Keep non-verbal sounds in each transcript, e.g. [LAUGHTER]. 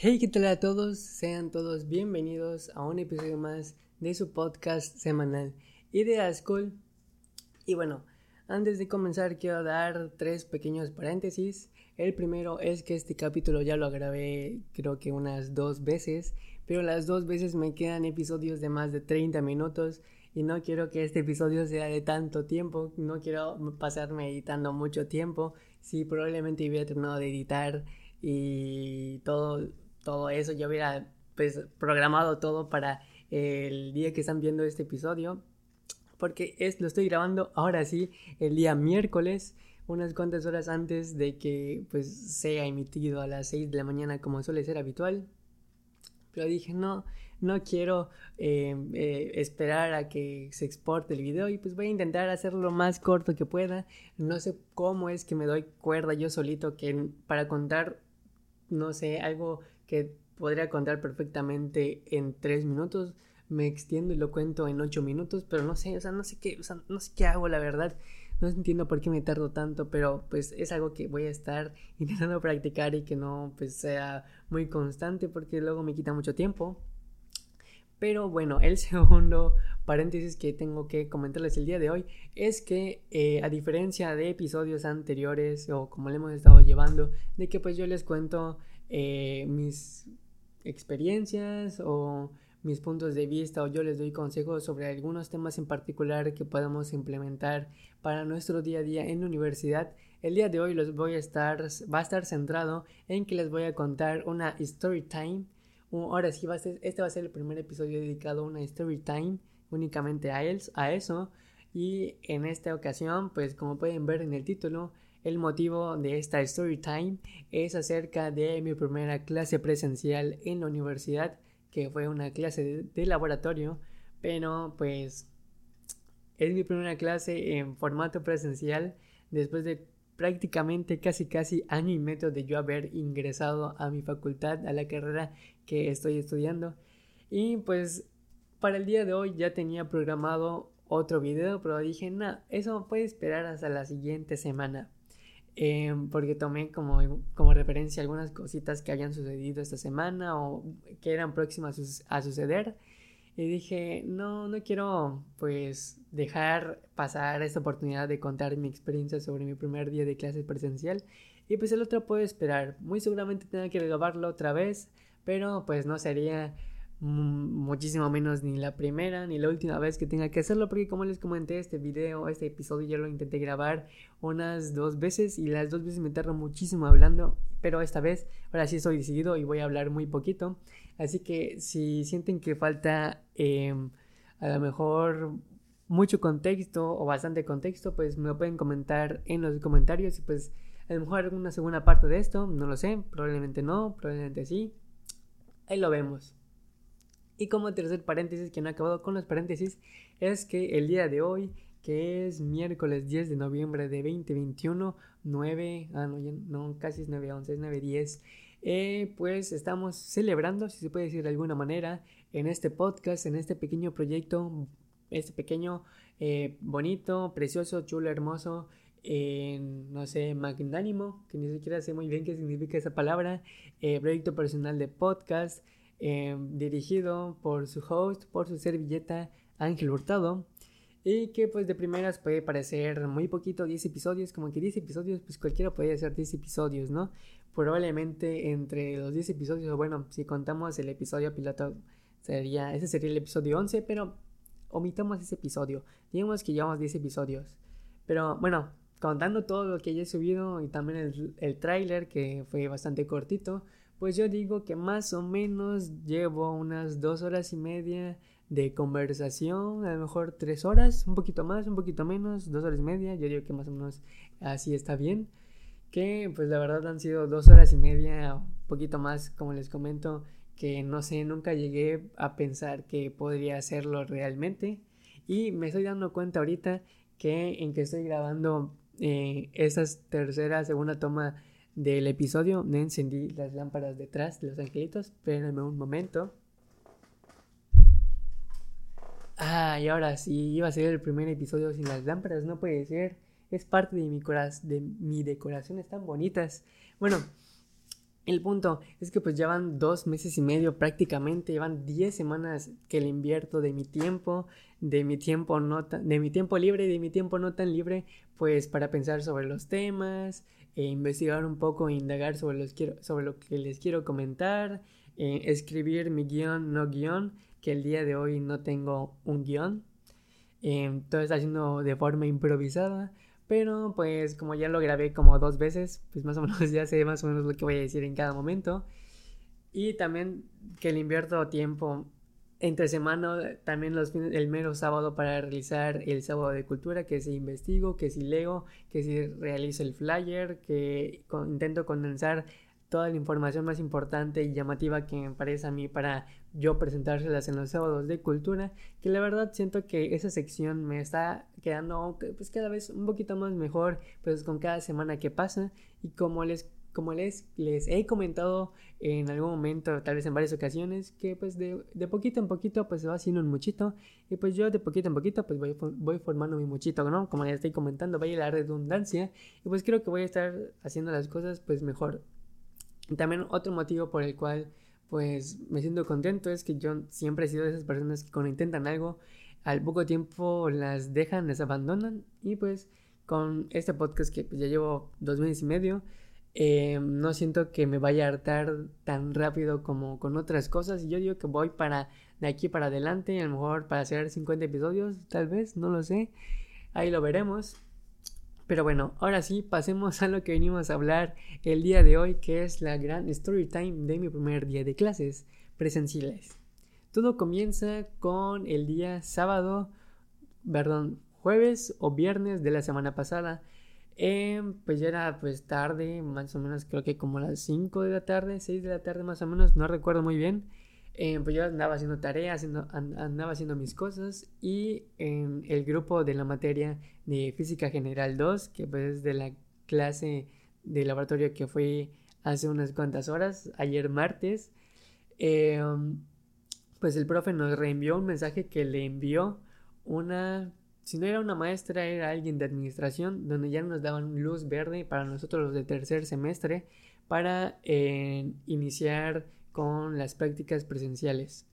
Hey, ¿qué tal a todos? Sean todos bienvenidos a un episodio más de su podcast semanal Idea School. Y bueno, antes de comenzar quiero dar tres pequeños paréntesis. El primero es que este capítulo ya lo grabé creo que unas dos veces, pero las dos veces me quedan episodios de más de 30 minutos y no quiero que este episodio sea de tanto tiempo, no quiero pasarme editando mucho tiempo, si probablemente hubiera terminado de editar y todo todo eso, yo hubiera pues programado todo para el día que están viendo este episodio, porque es, lo estoy grabando ahora sí, el día miércoles, unas cuantas horas antes de que pues sea emitido a las 6 de la mañana como suele ser habitual. Pero dije, no, no quiero eh, eh, esperar a que se exporte el video y pues voy a intentar hacerlo lo más corto que pueda. No sé cómo es que me doy cuerda yo solito que para contar, no sé, algo que podría contar perfectamente en tres minutos. Me extiendo y lo cuento en ocho minutos, pero no sé, o sea, no sé qué, o sea, no sé qué hago, la verdad. No entiendo por qué me tardo tanto, pero pues es algo que voy a estar [LAUGHS] intentando practicar y que no pues sea muy constante porque luego me quita mucho tiempo. Pero bueno, el [LAUGHS] segundo paréntesis que tengo que comentarles el día de hoy es que eh, a diferencia de episodios anteriores o como le hemos estado llevando, de que pues yo les cuento eh, mis experiencias o mis puntos de vista o yo les doy consejos sobre algunos temas en particular que podamos implementar para nuestro día a día en la universidad. El día de hoy los voy a estar, va a estar centrado en que les voy a contar una story time. Ahora sí, va este va a ser el primer episodio dedicado a una story time únicamente a eso. Y en esta ocasión, pues como pueden ver en el título, el motivo de esta story time es acerca de mi primera clase presencial en la universidad, que fue una clase de, laboratorio, pero pues es mi primera clase en formato presencial después de prácticamente casi casi año y medio de yo haber ingresado a mi facultad, a la carrera que estoy estudiando. Y pues para el día de hoy ya tenía programado otro video, pero dije, no, eso puede esperar hasta la siguiente semana. Em, porque tomé como, como referencia algunas cositas que habían sucedido esta semana o que eran próximas a, suceder. Y dije, no, no quiero pues dejar pasar esta oportunidad de contar mi experiencia sobre mi primer día de clase presencial. Y pues el otro puede esperar. Muy seguramente tenga que grabarlo otra vez, pero pues no sería muchísimo menos ni la primera ni la última vez que tenga que hacerlo porque como les comenté este video este episodio ya lo intenté grabar unas dos veces y las dos veces me tardo muchísimo hablando pero esta vez ahora sí estoy decidido y voy a hablar muy poquito. Así que si sienten que falta em, a lo mejor mucho contexto o bastante contexto pues me lo pueden comentar en los comentarios y pues a lo mejor alguna segunda parte de esto no lo sé probablemente no probablemente sí. Ahí lo vemos y como tercer paréntesis, que no ha acabado con los paréntesis, es que el día de hoy, que es miércoles 10 de noviembre de 2021, 9, ah, no, no casi es 9, 11, es 9, 10, eh, pues estamos celebrando, si se puede decir de alguna manera, en este podcast, en este pequeño proyecto, este pequeño, eh, bonito, precioso, chulo, hermoso, no sé, magnánimo, que ni siquiera sé muy bien qué significa esa palabra, eh, proyecto personal de podcast, Em, dirigido por su host, por su servilleta Ángel Hurtado. Y que pues de primeras puede parecer muy poquito, 10 episodios, como que 10 episodios, pues cualquiera puede hacer 10 episodios, ¿no? Probablemente entre los 10 episodios, bueno, si contamos el episodio piloto, sería, ese sería el episodio 11, pero omitamos ese episodio. Digamos que llevamos 10 episodios. Pero bueno, contando todo lo que ya he subido y también el, el tráiler que fue bastante cortito, pues yo digo que más o menos llevo unas dos horas y media de conversación, a lo mejor tres horas, un poquito más, un poquito menos, dos horas y media, yo digo que más o menos así está bien, que pues la verdad han sido dos horas y media, un poquito más, como les comento, que no sé, nunca llegué a pensar que podría hacerlo realmente y me estoy dando cuenta ahorita que en que estoy grabando eh, esas tercera, segunda toma del episodio. No encendí las lámparas detrás de los angelitos. Espérenme un momento. Ah, y ahora sí, iba a ser el primer episodio sin las lámparas. No puede ser. Es parte de mi, de mi decoración. Están bonitas. Bueno, El punto es que pues llevan dos meses y medio prácticamente, llevan diez semanas que le invierto de mi tiempo, de mi tiempo no de mi tiempo libre y de mi tiempo no tan libre, pues para pensar sobre los temas, e investigar un poco, e indagar sobre, los quiero, sobre lo que les quiero comentar, eh, escribir mi guion, no guion, que el día de hoy no tengo un guion, eh, todo está haciendo de forma improvisada. Pero pues como ya lo grabé como dos veces, pues más o menos [LAUGHS] ya sé más o menos lo que voy a decir en cada momento. Y también que le invierto tiempo entre semana, también los fines, el mero sábado para realizar el sábado de cultura, que si investigo, que si leo, que si realizo el flyer, que intento condensar toda la información más importante y llamativa que me parece a mí para yo presentárselas en los sábados de cultura, que la verdad siento que esa sección me está quedando pues cada vez un poquito más mejor pues con cada semana que pasa. Y como les como les, les he comentado en algún momento, tal vez en varias ocasiones, que pues de, de poquito en poquito pues se va haciendo un muchito. Y pues yo de poquito en poquito pues voy, voy formando mi muchito, ¿no? Como ya estoy comentando, vaya la redundancia. Y pues creo que voy a estar haciendo las cosas pues mejor. También otro motivo por el cual pues me siento contento es que yo siempre he sido de esas personas que cuando intentan algo al poco tiempo las dejan, las abandonan. Y pues con este podcast que pues, ya llevo dos meses y medio eh, no siento que me vaya a hartar tan rápido como con otras cosas yo digo que voy para de aquí para adelante a lo mejor para hacer 50 episodios tal vez no lo sé ahí lo veremos pero bueno, ahora sí, pasemos [LAUGHS] a lo que venimos a hablar el día de hoy, que es la gran story time de mi primer día de clases presenciales. Todo comienza con el día sábado, perdón, jueves o viernes de la semana pasada. Em, pues ya era pues tarde, más o menos creo que como las 5 de la tarde, 6 de la tarde más o menos, no recuerdo muy bien. Eh, pues yo andaba haciendo tareas, andaba haciendo mis cosas y en el grupo de la materia de Física General 2, que pues es de la clase de laboratorio que fue hace unas cuantas horas, ayer martes, eh, pues el profe nos reenvió un mensaje que le envió una, si no era una maestra, era alguien de administración, donde ya nos daban luz verde para nosotros los de tercer semestre para eh, iniciar con las prácticas presenciales.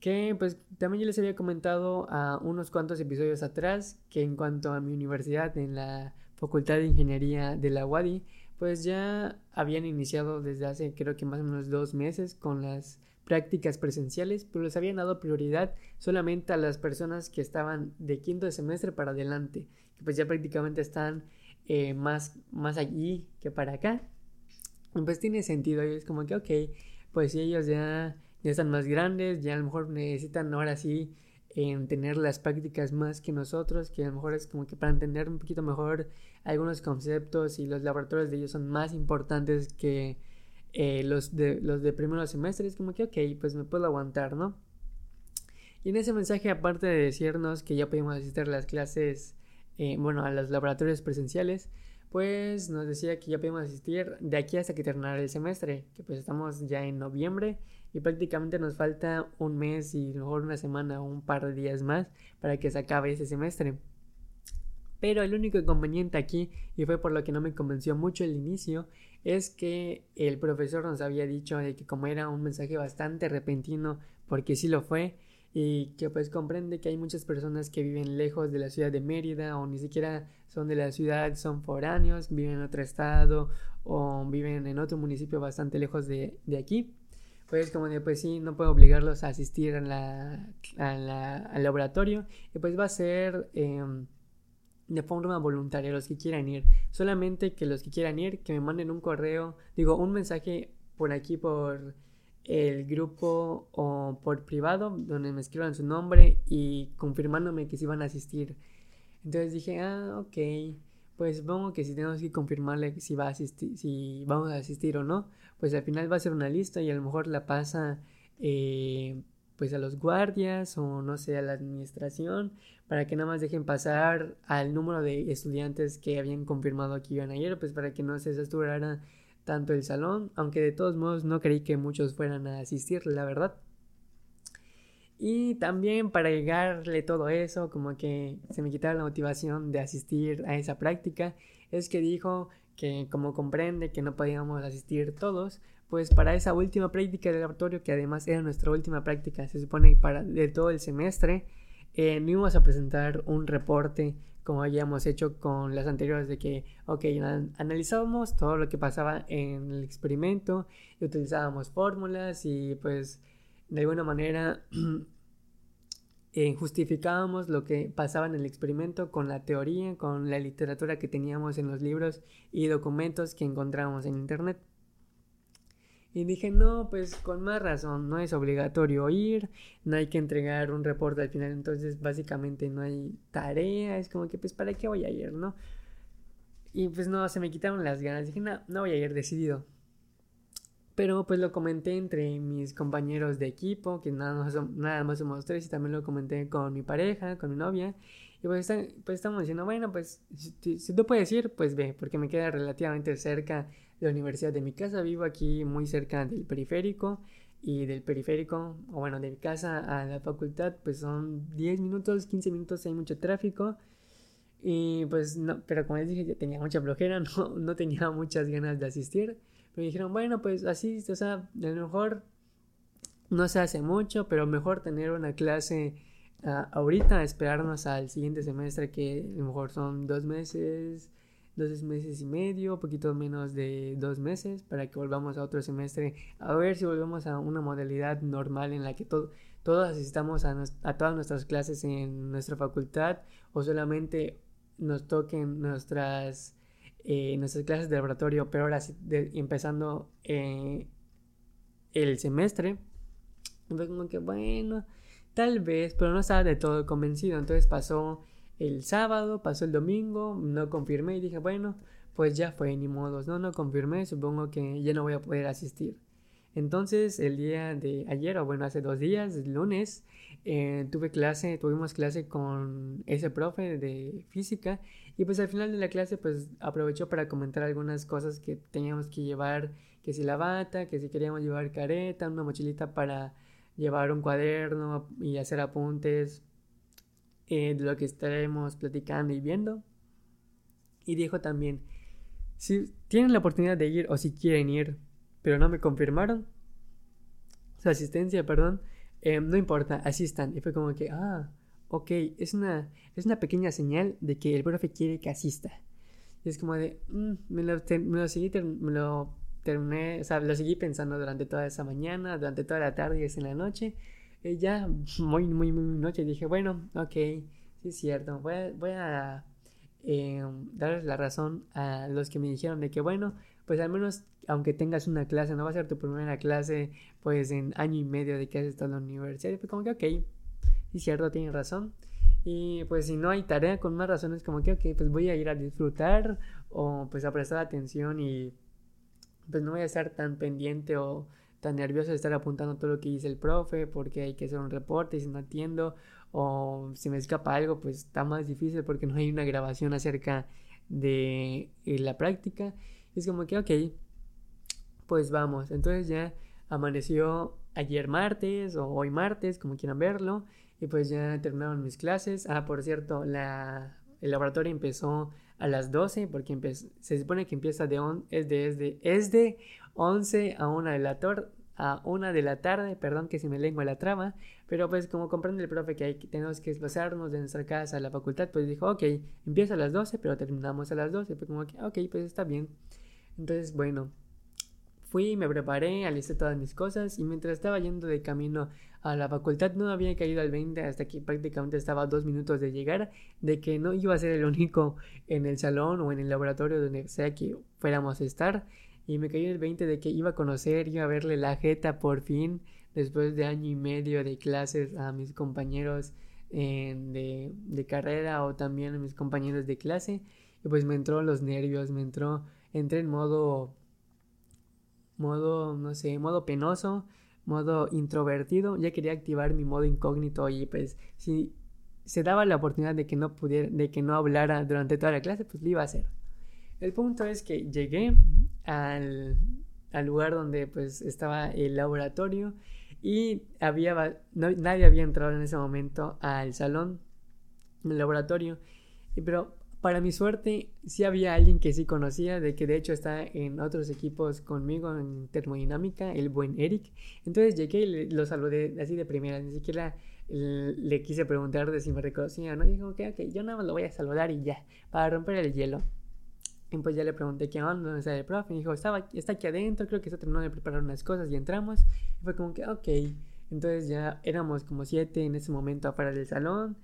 Que pues también yo les había comentado a unos cuantos episodios atrás que en cuanto a mi universidad en la Facultad de Ingeniería de la UADI, pues ya habían iniciado desde hace creo que más o menos dos meses con las prácticas presenciales, pero les habían dado prioridad solamente a las personas que estaban de quinto semestre para adelante, que pues ya prácticamente están eh, más, más allí que para acá. Pues tiene sentido, y es como que, ok, pues si ellos ya, ya están más grandes, ya a lo mejor necesitan ahora sí en tener las prácticas más que nosotros, que a lo mejor es como que para entender un poquito mejor algunos conceptos y los laboratorios de ellos son más importantes que eh, los, de, los de primeros semestres, como que ok, pues me puedo aguantar, ¿no? Y en ese mensaje, aparte de decirnos que ya podemos asistir a las clases, eh, bueno, a los laboratorios presenciales, pues nos decía que ya podemos asistir de aquí hasta que terminara el semestre, que pues estamos ya en noviembre y prácticamente nos falta un mes y mejor una semana o un par de días más para que se acabe ese semestre. Pero el único inconveniente aquí, y fue por lo que no me convenció mucho el inicio, es que el profesor nos había dicho de que como era un mensaje bastante repentino, porque sí lo fue, y que pues comprende que hay muchas personas que viven lejos de la ciudad de Mérida o ni siquiera son de la ciudad, son foráneos, viven en otro estado o viven en otro municipio bastante lejos de, aquí. Pues como de pues sí, no puedo obligarlos a asistir a la, al laboratorio y pues va a ser em, de forma voluntaria los que quieran ir. Solamente que los que quieran ir, que me manden un correo, digo, un mensaje por aquí por el grupo o por privado donde me escriban su nombre y confirmándome que si van a asistir. Entonces dije, ah, ok, pues supongo que si tenemos que confirmarle si va a asistir, si vamos a asistir o no, pues al final va a ser una lista y a lo mejor la pasa eh, pues a los guardias o no sé a la administración para que nada más dejen pasar al número de estudiantes que habían confirmado que iban ayer, pues para que no se saturara tanto el salón, aunque de todos modos no creí que muchos fueran a asistir, la verdad. Y también para llegarle todo eso, como que se me quitara la motivación de asistir a esa práctica, es que dijo que como comprende que no podíamos asistir todos, pues para esa última práctica de laboratorio, que además era nuestra última práctica, se supone para de todo el semestre, eh, no íbamos a presentar un reporte como habíamos hecho con las anteriores de que, ok, analizábamos todo lo que pasaba en el experimento y utilizábamos fórmulas y pues de alguna manera [CLEARS THROAT] eh, justificábamos lo que pasaba en el experimento con la teoría, con la literatura que teníamos en los libros y documentos que encontrábamos en internet. Y dije, no, pues con más razón, no es obligatorio ir, no hay que entregar un reporte al final, entonces básicamente no hay tarea, es como que pues para qué voy a ir, ¿no? Y pues no, se me quitaron las ganas, dije, no, no voy a ir decidido. Pero pues lo comenté entre mis compañeros de equipo, que nada más, nada más somos tres, y también lo comenté con mi pareja, con mi novia. Y pues, pues estamos diciendo, bueno, pues si, si, tú puedes ir, pues ve, porque me queda relativamente cerca la universidad de mi casa. Vivo aquí muy cerca del periférico y del periférico, o bueno, de mi casa a la facultad, pues son 10 minutos, 15 minutos, hay mucho tráfico. Y pues no, pero como les dije, ya tenía mucha flojera, [LAUGHS] no, no tenía muchas ganas de asistir. Pero dijeron, bueno, pues así, o sea, a lo mejor no se hace mucho, pero mejor tener una clase ahorita, esperarnos al siguiente semestre, que a lo mejor son dos meses, dos meses y medio, poquito menos de dos meses, para que volvamos a otro semestre, a ver si volvemos a una modalidad normal en la que todos asistamos a, a, todas nuestras clases en nuestra facultad o solamente nos toquen nuestras, eh, nuestras clases de laboratorio, pero ahora empezando eh, el semestre. Como que bueno, tal vez, pero no estaba de todo convencido. Entonces pasó el sábado, pasó el domingo, no confirmé y dije, bueno, pues ya fue, ni modos, no, no confirmé, supongo que ya no voy a poder asistir. Entonces, el día de ayer, o bueno, hace dos días, el lunes, eh, tuve clase, tuvimos clase con ese profe de física y pues al final de la clase pues aprovechó para comentar algunas cosas que teníamos que llevar, que si la bata, que si queríamos llevar careta, una mochilita para llevar un cuaderno y hacer apuntes eh, de lo que estaremos platicando y viendo. Y dijo también, si tienen la oportunidad de ir o si quieren ir, pero no me confirmaron su asistencia, perdón, eh, no importa, asistan. Y fue como que, ah, ok, es una, es una pequeña señal de que el profe quiere que asista. Y es como de, mm, me, lo, me, lo seguí, me lo terminé, o sea, lo seguí pensando durante toda esa mañana, durante toda la tarde y en la noche ya muy, muy, muy noche dije, bueno, ok, sí es cierto, voy a, voy a eh, darles la razón a los que me dijeron de que, bueno, pues al menos aunque tengas una clase, no va a ser tu primera clase, pues en año y medio de que has estado en la universidad, pues como que, ok, sí es cierto, tienen razón. Y pues si no hay tarea con más razones como que, ok, pues voy a ir a disfrutar o pues a prestar atención y pues no voy a estar tan pendiente o tan nervioso de estar apuntando todo lo que dice el profe porque hay que hacer un reporte y si no entiendo o si me escapa algo pues está más difícil porque no hay una grabación acerca de eh, la práctica. Es como que ok pues vamos. Entonces ya amaneció ayer martes o hoy martes como quieran verlo y pues ya terminaron mis clases. Ah por cierto la el laboratorio empezó a las 12 porque se supone que empieza de on, es de es de es de 11 a 1 de la, a una de la tarde, perdón que si me lengua la trama, pero pues como comprende el profe que, hay, tenemos que desplazarnos de nuestra casa a la facultad, pues dijo, ok, empieza a las 12, pero terminamos a las 12, pues como que, ok, pues está bien. Entonces, bueno, fui, me preparé, alisté todas mis cosas y mientras estaba yendo de camino a la facultad no había caído al 20 hasta que prácticamente estaba dos minutos de llegar, de que no iba a ser el único en el salón o en el laboratorio donde sea que fuéramos a estar y me cayó el 20 de que iba a conocer, iba a verle la jeta por fin, después de año y medio de clases a mis compañeros de, de, carrera o también a mis compañeros de clase. Y pues me entró los nervios, me entró, entré en modo, modo, no sé, modo penoso, modo introvertido. Ya quería activar mi modo incógnito y pues si se daba la oportunidad de que no pudiera, de que no hablara durante toda la clase, pues lo iba a hacer. El punto es que llegué, al, lugar donde pues estaba el laboratorio y había nadie había entrado en ese momento al salón del laboratorio pero Para mi suerte, sí había alguien que sí conocía, de que de hecho está en otros equipos conmigo en termodinámica, el buen Eric. Entonces llegué y lo saludé así de primera, ni siquiera le quise preguntar de si me reconocía, ¿no? Y dijo, ok, ok, yo nada más lo voy a saludar y ya, para romper el hielo. Y pues ya le pregunté qué onda, dónde está el profe. Y dijo, Estaba, está aquí adentro, creo que está terminando de preparar unas cosas y entramos. Y fue como que, ok. Entonces ya éramos como siete en ese momento afuera del salón.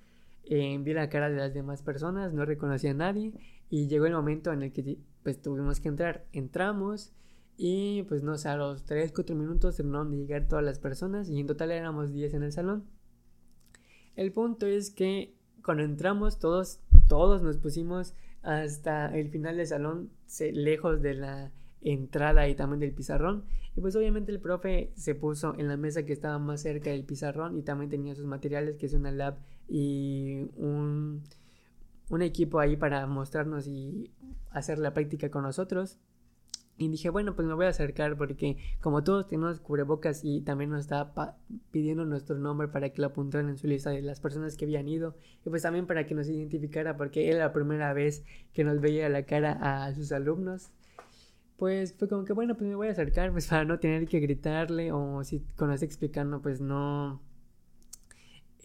Eh, vi la cara de las demás personas, no reconocía a nadie y llegó el momento en el que pues tuvimos que entrar. Entramos y pues no sé, a los 3, 4 minutos terminaron de llegar todas las personas y en total éramos 10 en el salón. El punto es que cuando entramos todos, todos nos pusimos hasta el final del salón, lejos de la entrada y también del pizarrón. Y pues obviamente el profe se puso en la mesa que estaba más cerca del pizarrón y también tenía sus materiales, que es una lab y un, un equipo ahí para mostrarnos y hacer la práctica con nosotros. Y dije, bueno, pues me voy a acercar porque como todos tenemos cubrebocas y también nos estaba pidiendo nuestro nombre para que lo apuntaran en su lista de las personas que habían ido y pues también para que nos identificara porque era la primera vez que nos veía la cara a sus alumnos pues fue como que bueno, pues me voy a acercar pues para no tener que gritarle o si con este explicando pues no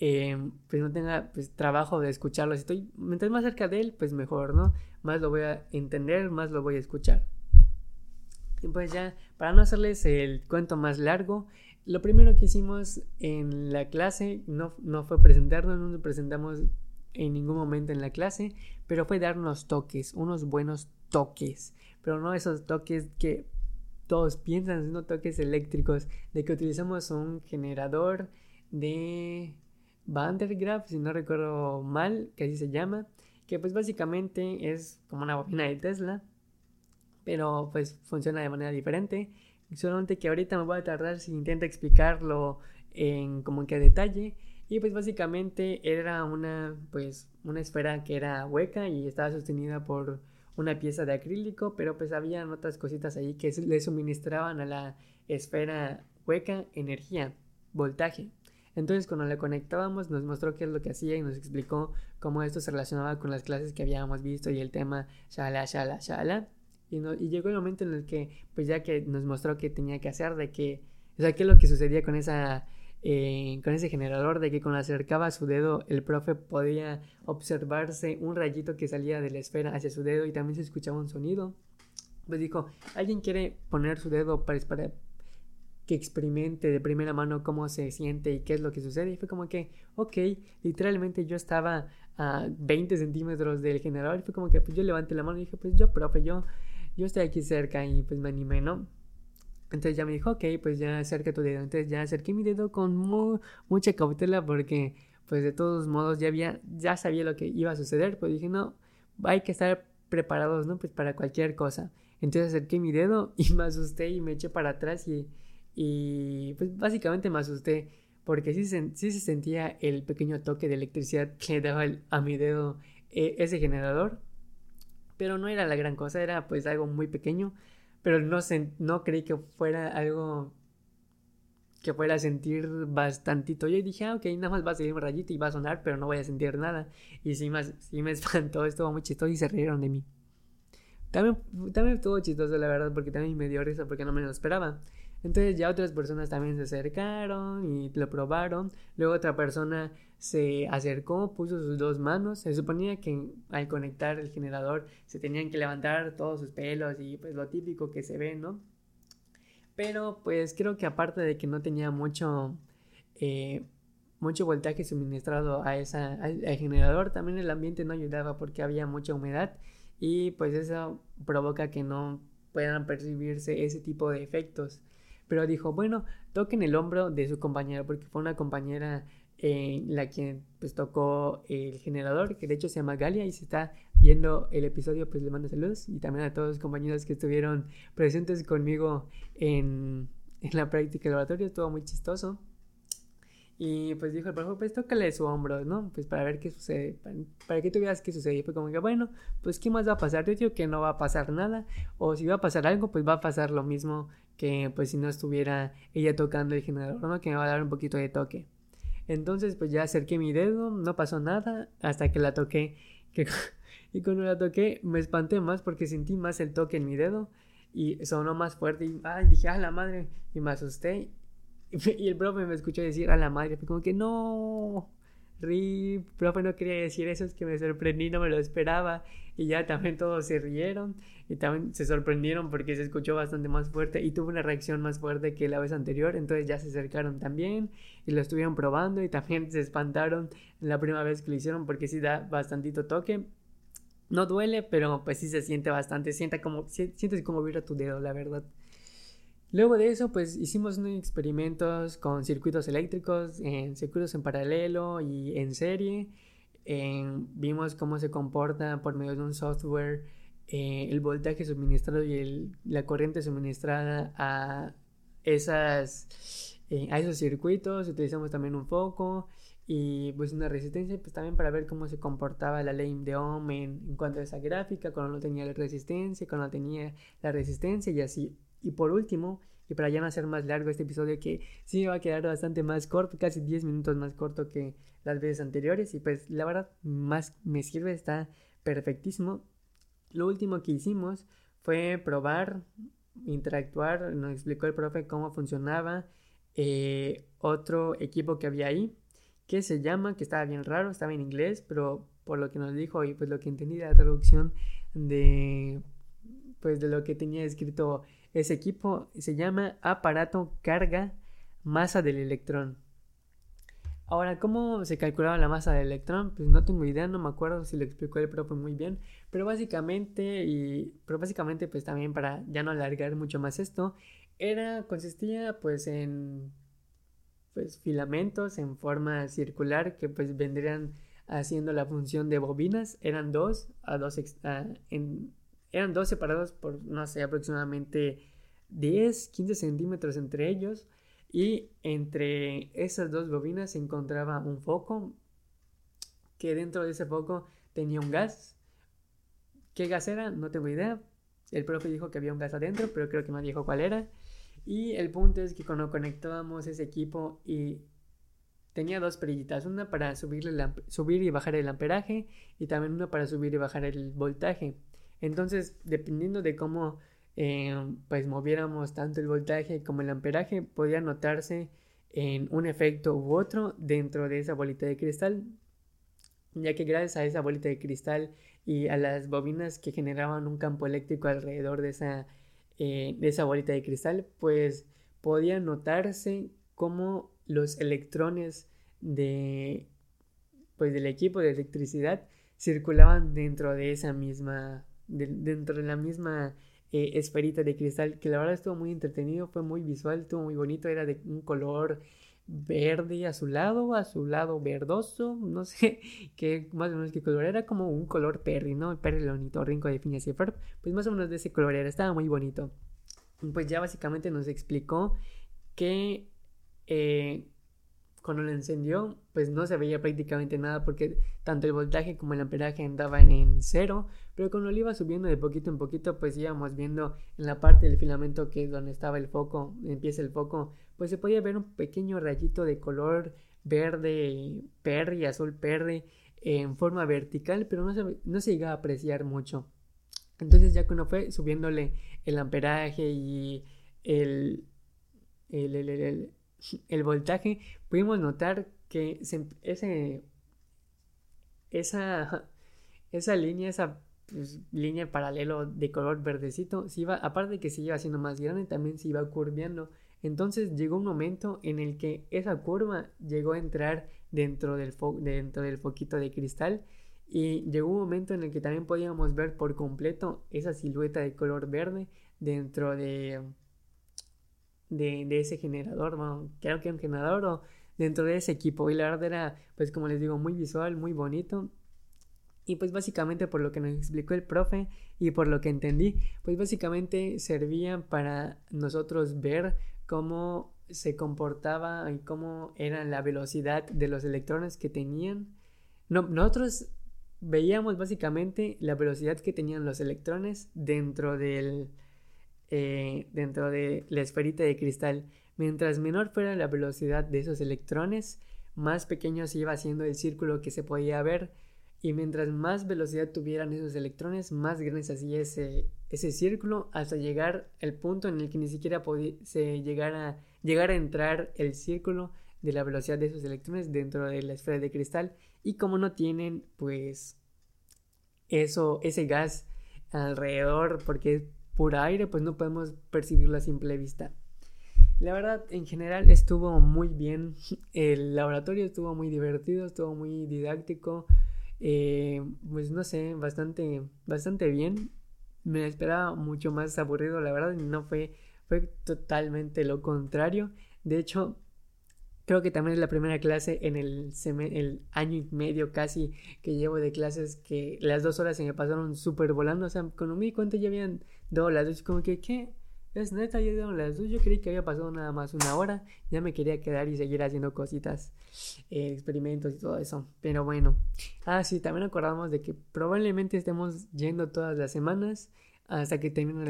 em, pues no tenga pues trabajo de escucharlo. Si estoy mientras más cerca de él, pues mejor, ¿no? Más lo voy a entender, más lo voy a escuchar. Y pues ya, para no hacerles el cuento más largo, lo primero que hicimos en la clase no, no fue presentarnos, no nos presentamos en ningún momento en la clase, pero fue darnos toques, unos buenos toques pero no esos toques que todos piensan, sino toques eléctricos, de que utilizamos un generador de Van si no recuerdo mal, que así se llama, que pues básicamente es como una bobina de Tesla, pero pues funciona de manera diferente. Solamente que ahorita me voy a tardar si intento explicarlo en como que detalle. Y pues básicamente era una pues una esfera que era hueca y estaba sostenida por una pieza de acrílico, pero pues había otras cositas ahí que le suministraban a la esfera hueca energía, voltaje. Entonces cuando le conectábamos nos mostró qué es lo que hacía y nos explicó cómo esto se relacionaba con las clases que habíamos visto y el tema shala, shala, shala. Y, llegó el momento en el que, pues ya que nos mostró qué tenía que hacer, de que, o sea, qué es lo que sucedía con esa eh, con ese generador de que cuando acercaba su dedo el profe podía observarse un rayito que salía de la esfera hacia su dedo y también se escuchaba un sonido. Pues dijo, ¿alguien quiere poner su dedo para, para que experimente de primera mano cómo se siente y qué es lo que sucede? Y fue como que, ok, literalmente yo estaba a 20 centímetros del generador y fue como que pues yo levanté la mano y dije, pues yo, profe, yo, yo estoy aquí cerca y pues me animé, ¿no? Entonces ya me dijo, ok, pues ya acerca tu dedo. Entonces ya acerqué mi dedo con mucha cautela porque pues de todos modos ya había, ya sabía lo que iba a suceder. Pues dije, no, hay que estar preparados, ¿no? Pues para cualquier cosa. Entonces acerqué mi dedo y me asusté y me eché para atrás y, y pues básicamente me asusté porque sí, sí se sentía el pequeño toque de electricidad que daba a mi dedo eh, ese generador. Pero no era la gran cosa, era pues algo muy pequeño pero no, no creí que fuera algo que fuera a sentir bastantito. Yo dije, ah, ok, nada más va a salir un rayito y va a sonar, pero no voy a sentir nada. Y sí, más, sí me [LAUGHS] espantó, estuvo muy chistoso y se rieron de mí. También, también estuvo chistoso, la verdad, porque también me dio risa porque no me lo esperaba. Entonces ya otras personas también se acercaron y lo probaron. Luego otra persona se acercó, puso sus dos manos. Se suponía que al conectar el generador se tenían que levantar todos sus pelos y pues lo típico que se ve, ¿no? Pero pues creo que aparte de que no tenía mucho, eh, mucho voltaje suministrado a esa, al generador, también el ambiente no ayudaba porque había mucha humedad y pues eso provoca que no puedan percibirse ese tipo de efectos pero dijo, bueno, toquen el hombro de su compañera, porque fue una compañera en la quien pues tocó el generador, que de hecho se llama Galia y si está viendo el episodio pues le mando saludos y también a todos los compañeros que estuvieron presentes conmigo en, en la práctica de laboratorio, estuvo muy chistoso. Y pues dijo el profe, pues tócale su hombro, ¿no? Pues para ver qué sucede, para, que tú veas qué sucede. Y fue como que, bueno, pues ¿qué más va a pasar? Yo que no va a pasar nada. O si va a pasar algo, pues va a pasar lo mismo que pues si no estuviera ella tocando el generador, ¿no? Que me va a dar un poquito de toque. Entonces pues ya acerqué mi dedo, no pasó nada hasta que la toqué. Que [LAUGHS] Y cuando la toqué me espanté más porque sentí más el toque en mi dedo y sonó más fuerte y dije, a la madre, y me asusté. [LAUGHS] Y el profe me escuchó decir, a la madre, fue como que no, Rip, profe no quería decir eso, es que me sorprendí, no me lo esperaba. Y ya también todos se rieron y también se sorprendieron porque se escuchó bastante más fuerte y tuvo una reacción más fuerte que la vez anterior. Entonces ya se acercaron también y lo estuvieron probando y también se espantaron la primera vez que lo hicieron porque sí da bastantito toque. No duele, pero pues sí se siente bastante. Sienta como, sientes como vibra tu dedo, la verdad. Luego de eso, pues hicimos unos experimentos con circuitos eléctricos, en circuitos en paralelo y en serie. vimos cómo se comporta por medio de un software eh, el voltaje suministrado y la corriente suministrada a, esas, eh, a esos circuitos. Utilizamos también un foco y pues una resistencia pues también para ver cómo se comportaba la ley de Ohm en, cuanto a esa gráfica, cuando no tenía la resistencia, cuando tenía la resistencia y así. Y por último, y para ya no hacer más largo este episodio que sí va a quedar bastante más corto, casi 10 minutos más corto que las veces anteriores y pues la verdad más me sirve, está perfectísimo. Lo último que hicimos fue probar, interactuar, nos explicó el profe cómo funcionaba eh, otro equipo que había ahí que se llama, que estaba bien raro, estaba en inglés, pero por lo que nos dijo y pues lo que entendí de la traducción de pues de lo que tenía escrito ese equipo, se llama aparato carga masa del electrón. Ahora, ¿cómo se calculaba la masa del electrón? Pues no tengo idea, no me acuerdo si lo explicó el profe muy bien, pero básicamente, y, pero básicamente pues también para ya no alargar mucho más esto, era, consistía pues en pues, filamentos en forma circular que pues vendrían haciendo la función de bobinas. Eran dos, a dos eran dos separados por, no sé, aproximadamente 10, 15 centímetros entre ellos. Y entre esas dos bobinas se encontraba un foco que dentro de ese foco tenía un gas. ¿Qué gas era? No tengo idea. El profe dijo que había un gas adentro, pero creo que no dijo cuál era. Y el punto es que cuando conectábamos ese equipo y tenía dos perillitas, una para subir y bajar el amperaje y también una para subir y bajar el voltaje. Entonces, dependiendo de cómo eh, pues moviéramos tanto el voltaje como el amperaje, podía notarse en un efecto u otro dentro de esa bolita de cristal, ya que gracias a esa bolita de cristal y a las bobinas que generaban un campo eléctrico alrededor de esa eh, de esa bolita de cristal, pues podía notarse cómo los electrones de, pues, del equipo de electricidad circulaban dentro de esa misma, dentro de la misma eh, esferita de cristal, que la verdad estuvo muy entretenido, fue muy visual, estuvo muy bonito, era de un color verde azulado, azulado verdoso, no sé [LAUGHS] qué más o menos qué color era, como un color perry, ¿no? El perry rinco de Phineas y pues más o menos de ese color era, estaba muy bonito. Pues ya básicamente nos explicó que eh, cuando lo encendió, pues no se veía prácticamente nada porque tanto el voltaje como el amperaje andaban en cero, pero cuando lo iba subiendo de poquito en poquito, pues íbamos viendo en la parte del filamento que es donde estaba el foco, empieza el foco, pues se podía ver un pequeño rayito de color verde, perry, azul perry, en forma vertical, pero no se, no se llega a apreciar mucho. Entonces ya cuando fue subiéndole el amperaje y el, el, el, el [LAUGHS] voltaje, pudimos notar que ese, esa, [LAUGHS] esa línea, esa pues, línea paralelo de color verdecito, se iba, aparte de que se iba haciendo más grande, también se iba curviando. Entonces llegó un momento en el que esa curva llegó a entrar dentro del, dentro del foquito de cristal y llegó un momento en el que también podíamos ver por completo esa silueta de color verde dentro de, de, ese generador, creo que un generador o dentro de ese equipo. Y la verdad era, pues como les digo, muy visual, muy bonito. Y pues básicamente por lo que nos explicó el profe y por lo que entendí, pues básicamente servían para nosotros ver cómo se comportaba y cómo era la velocidad de los electrones que tenían. No, nosotros veíamos básicamente la velocidad que tenían los electrones dentro del, eh, dentro de la esferita de cristal. Mientras menor fuera la velocidad de esos electrones, más pequeño se iba haciendo el círculo que se podía ver y mientras más velocidad tuvieran esos electrones, más grande se hacía ese, ese círculo hasta llegar al punto en el que ni siquiera se llegara, llegar a entrar el círculo de la velocidad de esos electrones dentro de la esfera de cristal. Y como no tienen pues eso ese gas alrededor porque es pura aire pues no podemos percibirlo a simple vista. La verdad en general estuvo muy bien el laboratorio estuvo muy divertido estuvo muy didáctico eh, pues no sé, bastante, bastante bien. Me esperaba mucho más aburrido, la verdad, no fue, fue totalmente lo contrario. De hecho, creo que también es la primera clase en el, año y medio casi que llevo de clases que las dos horas se me pasaron súper volando. O sea, cuando me di cuenta ya habían dos las dos, como que, ¿qué? Es neta, ya dieron las dos. Yo creí que había pasado nada más una hora. Ya me quería quedar y seguir haciendo cositas, eh, experimentos y todo eso. Pero bueno. Ah, sí, también acordamos de que probablemente estemos yendo todas las semanas hasta que termine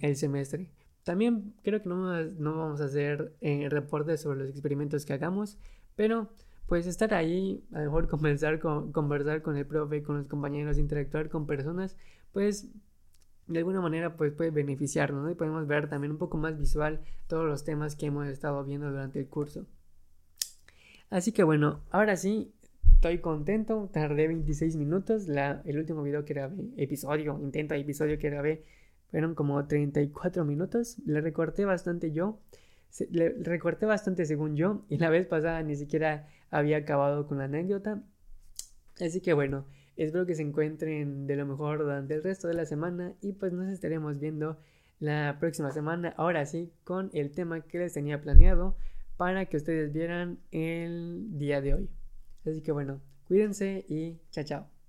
el, semestre. También creo que no, no vamos a hacer eh, reportes sobre los experimentos que hagamos, pero pues estar ahí, a lo mejor [LAUGHS] conversar con, conversar con el profe, con los compañeros, interactuar con personas, pues de alguna manera pues puede beneficiarnos ¿no? y podemos ver también un poco más visual todos los temas que hemos estado viendo durante el curso. Así que bueno, ahora sí, estoy contento, tardé 26 minutos, la, el último video que grabé, episodio, intento episodio que grabé, fueron como 34 minutos, le recorté bastante yo, le recorté bastante según yo y la vez pasada ni siquiera había acabado con la anécdota. Así que bueno, Espero que se encuentren de lo mejor durante el resto de la semana y pues nos estaremos viendo la próxima semana, ahora sí, con el tema que les tenía planeado para que ustedes vieran el día de hoy. Así que bueno, cuídense y chao chao.